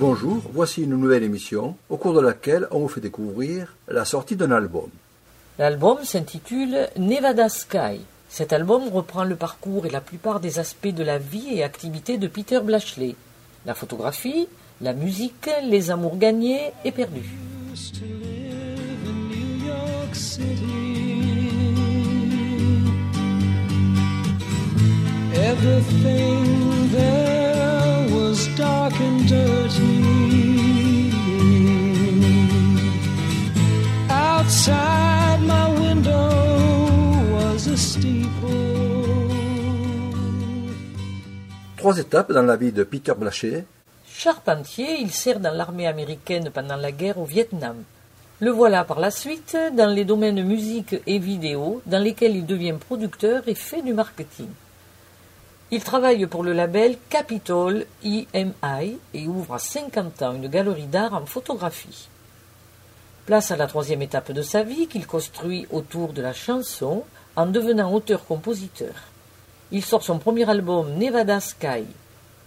Bonjour, voici une nouvelle émission au cours de laquelle on vous fait découvrir la sortie d'un album. L'album s'intitule Nevada Sky. Cet album reprend le parcours et la plupart des aspects de la vie et activités de Peter Blashley. La photographie, la musique, les amours gagnés et perdus. Everything there was dark and dirty. Outside my window was a steeple. Trois étapes dans la vie de Peter Blaché. Charpentier, il sert dans l'armée américaine pendant la guerre au Vietnam. Le voilà par la suite dans les domaines musique et vidéo, dans lesquels il devient producteur et fait du marketing. Il travaille pour le label Capitol EMI et ouvre à 50 ans une galerie d'art en photographie. Place à la troisième étape de sa vie qu'il construit autour de la chanson en devenant auteur-compositeur. Il sort son premier album Nevada Sky.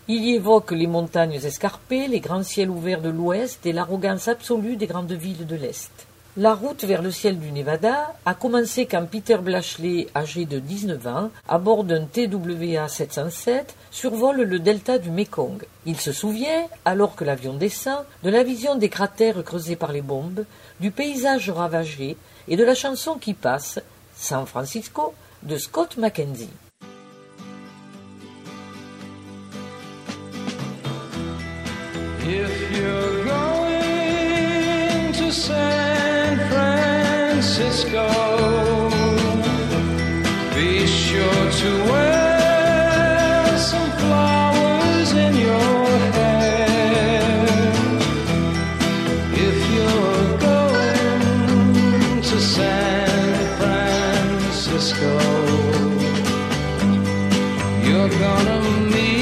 Il y évoque les montagnes escarpées, les grands ciels ouverts de l'ouest et l'arrogance absolue des grandes villes de l'est. La route vers le ciel du Nevada a commencé quand Peter Blashley, âgé de 19 ans, à bord d'un TWA 707, survole le delta du Mekong. Il se souvient, alors que l'avion descend, de la vision des cratères creusés par les bombes, du paysage ravagé et de la chanson qui passe, San Francisco, de Scott you're Francisco, be sure to wear some flowers in your hair. If you're going to San Francisco, you're gonna meet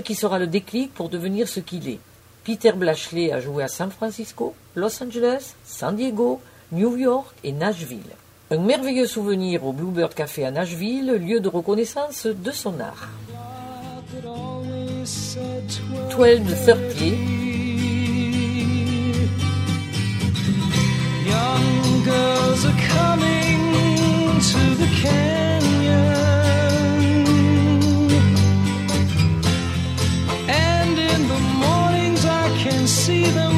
Qui sera le déclic pour devenir ce qu'il est. Peter Blashley a joué à San Francisco, Los Angeles, San Diego, New York et Nashville. Un merveilleux souvenir au Bluebird Café à Nashville, lieu de reconnaissance de son art. 1230 Young girls are coming to the canyon. see them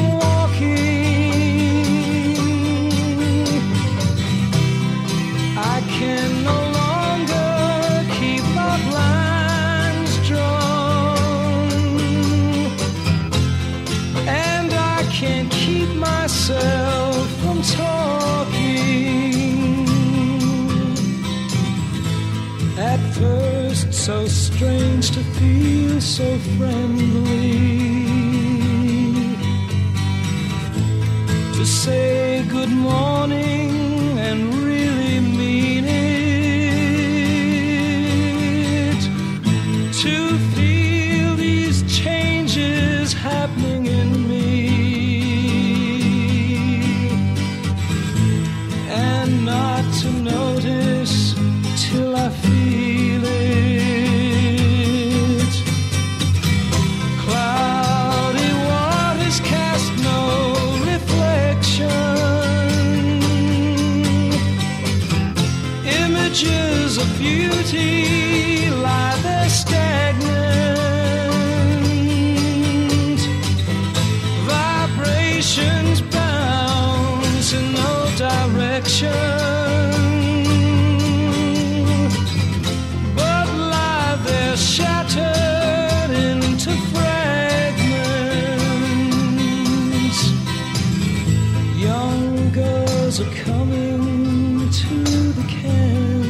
are coming to the canyon.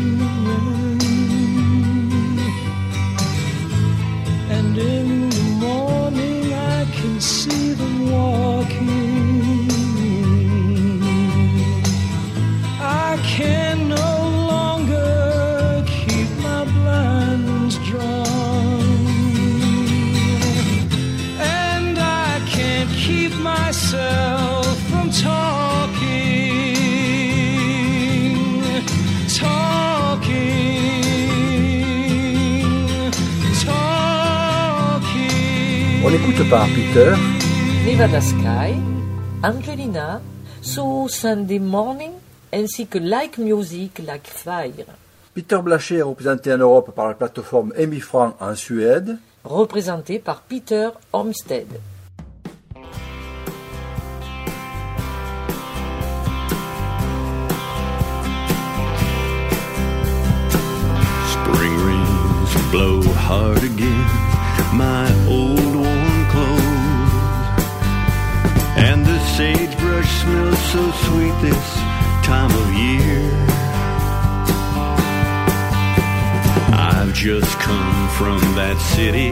Écoute par Peter, Nevada Sky, Angelina, So Sunday Morning, ainsi que Like Music, Like Fire, Peter Blacher est représenté en Europe par la plateforme Amy Frank en Suède. représenté par Peter Olmsted. Spring rains blow hard again, my old sagebrush smells so sweet this time of year. I've just come from that city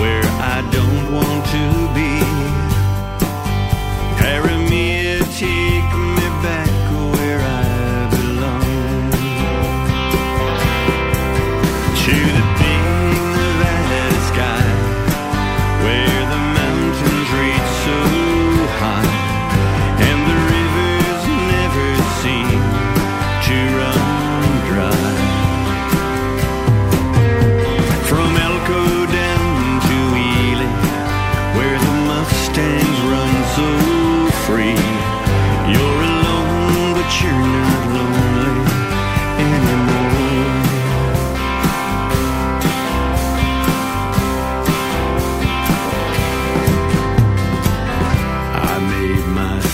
where I don't want to be.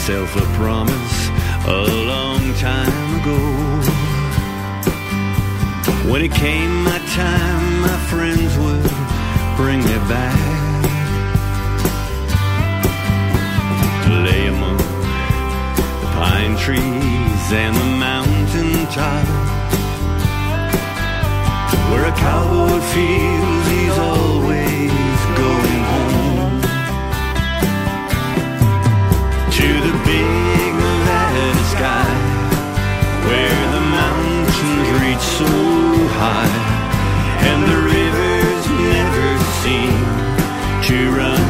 Myself a promise a long time ago. When it came my time, my friends would bring me back to lay among the pine trees and the mountain top. Where a cowboy feels he's always and the rivers never seem to run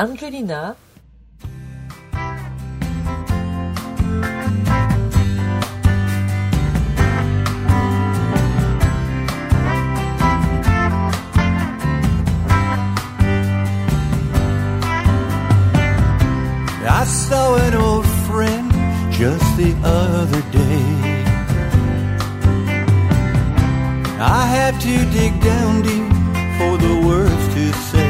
Angelina, I saw an old friend just the other day. I had to dig down deep for the words to say.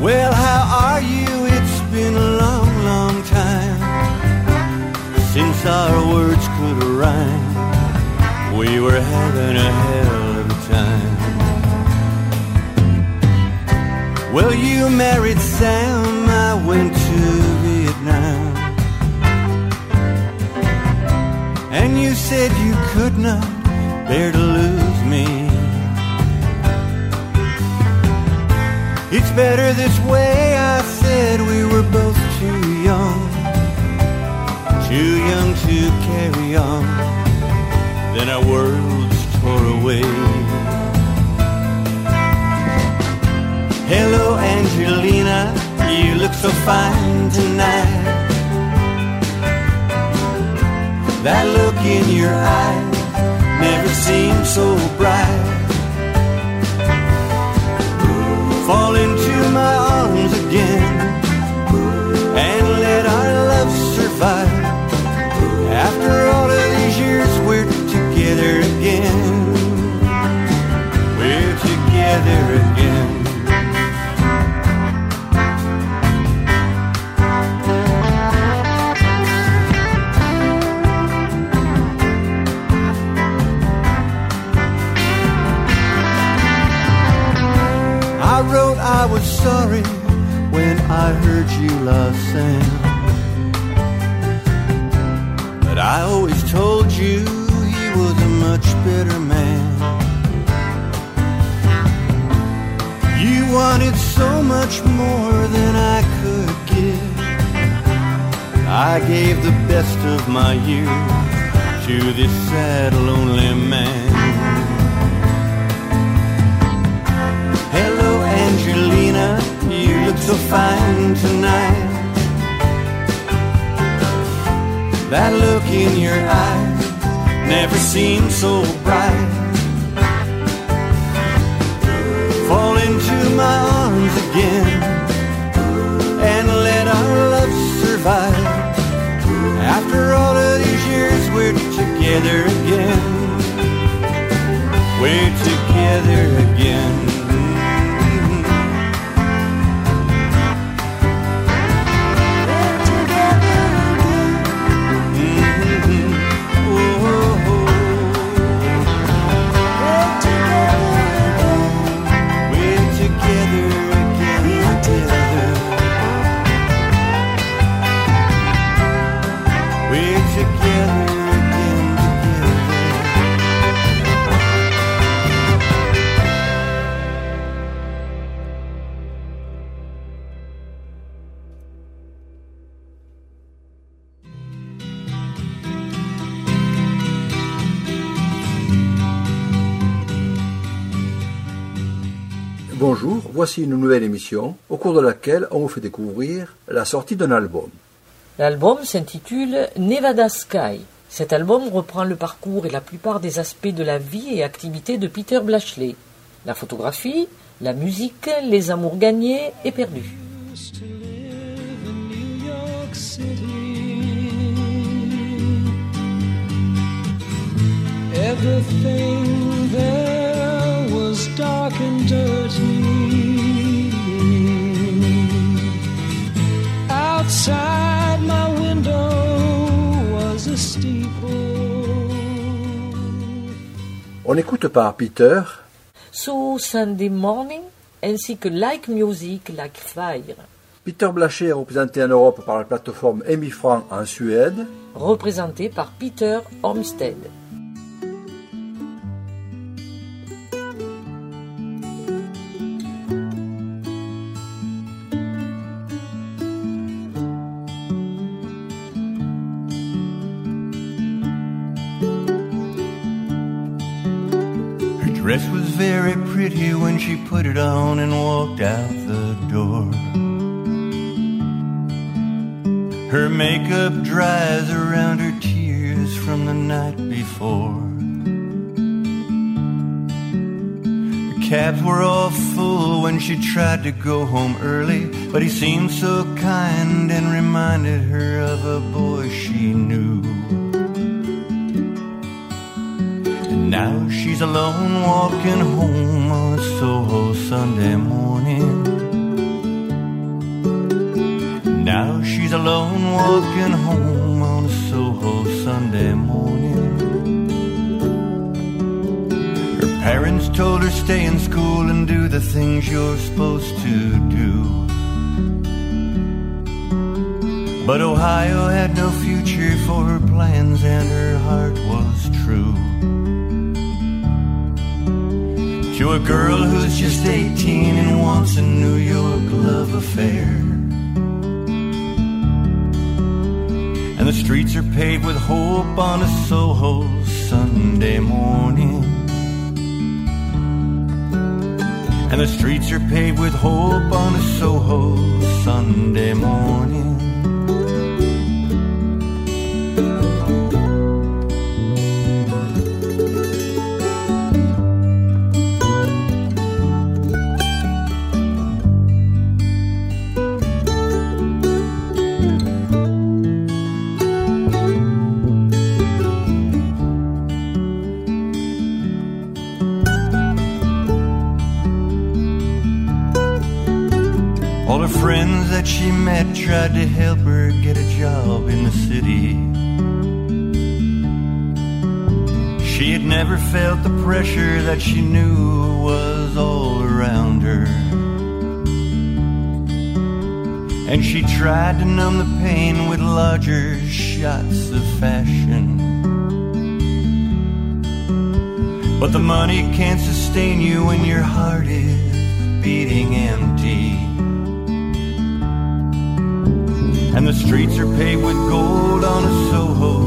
Well, how are you? It's been a long, long time since our words could rhyme. We were having a hell of a time. Well, you married Sam, I went to Vietnam. And you said you could not bear to lose It's better this way, I said, we were both too young. Too young to carry on. Then our worlds tore away. Hello, Angelina, you look so fine tonight. That look in your eye never seemed so bright. I was sorry when I heard you lost Sam. But I always told you he was a much better man. You wanted so much more than I could give. I gave the best of my years to this sad, lonely man. Angelina, you look so fine tonight. That look in your eyes never seemed so bright. Fall into my arms again and let our love survive. After all of these years, we're together again. Bonjour, voici une nouvelle émission au cours de laquelle on vous fait découvrir la sortie d'un album. L'album s'intitule Nevada Sky. Cet album reprend le parcours et la plupart des aspects de la vie et activités de Peter Blashley. La photographie, la musique, les amours gagnés et perdus. Everything there was dark and dirty. Outside my window was a steeple. On écoute par Peter So Sunday Morning ainsi que Like Music, Like Fire, Peter Blaché est représenté en Europe par la plateforme Emifran en Suède. représenté par Peter Olmsted. Makeup dries around her tears from the night before. The cabs were all full when she tried to go home early, but he seemed so kind and reminded her of a boy she knew. And now she's alone walking home on a Soho Sunday morning. Now she's alone walking home on a Soho Sunday morning. Her parents told her stay in school and do the things you're supposed to do. But Ohio had no future for her plans and her heart was true. To a girl who's just 18 and wants a New York love affair. The streets are paved with hope on a Soho Sunday morning. And the streets are paved with hope on a Soho Sunday morning. That she met tried to help her get a job in the city. She had never felt the pressure that she knew was all around her. And she tried to numb the pain with larger shots of fashion. But the money can't sustain you when your heart is beating empty. And the streets are paved with gold on a Soho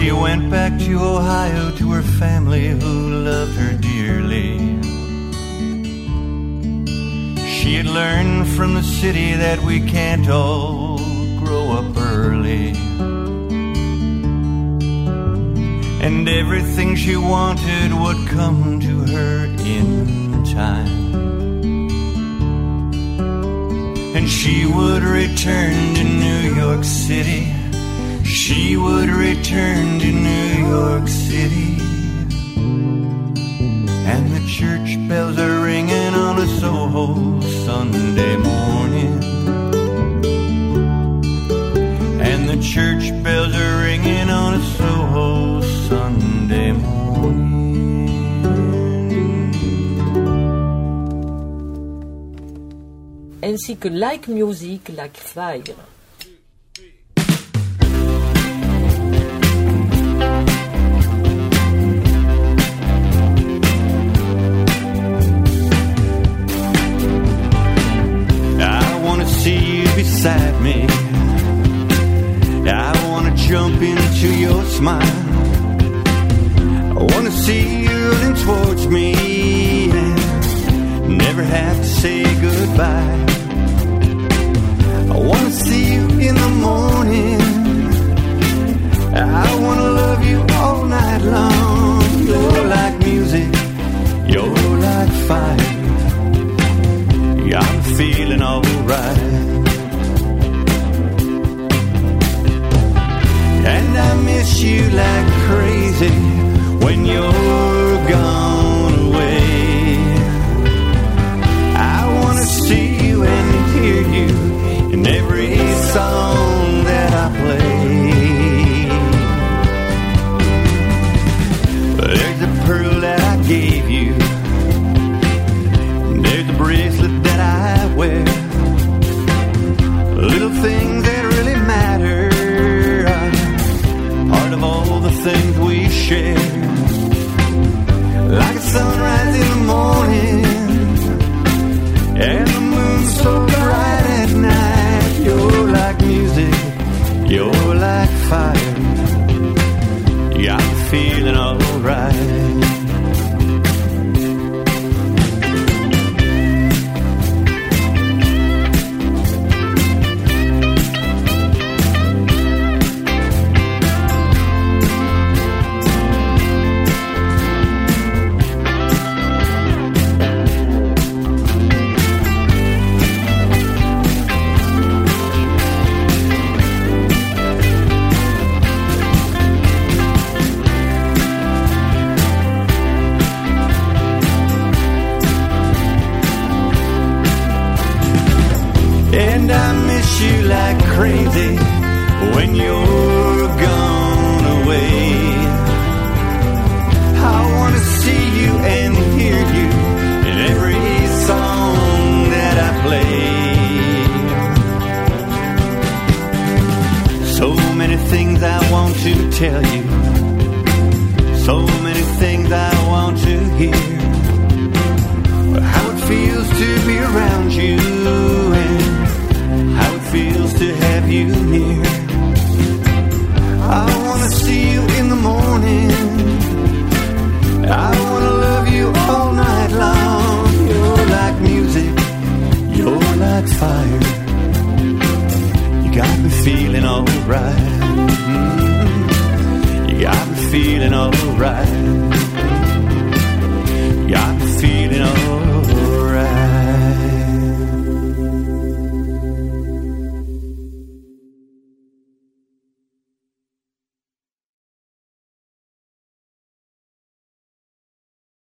she went back to Ohio to her family who loved her dearly. She had learned from the city that we can't all grow up early. And everything she wanted would come to her in time. And she would return to New York City. She would return to New York City. And the church bells are ringing on a Soho Sunday morning. And the church bells are ringing on a Soho Sunday morning. ainsi que Like Music, Like Fire. Goodbye. I wanna see you in the morning. I wanna love you all night long. You're like music, you're like fire. Yeah, I'm feeling alright. And I miss you like crazy when you're gone.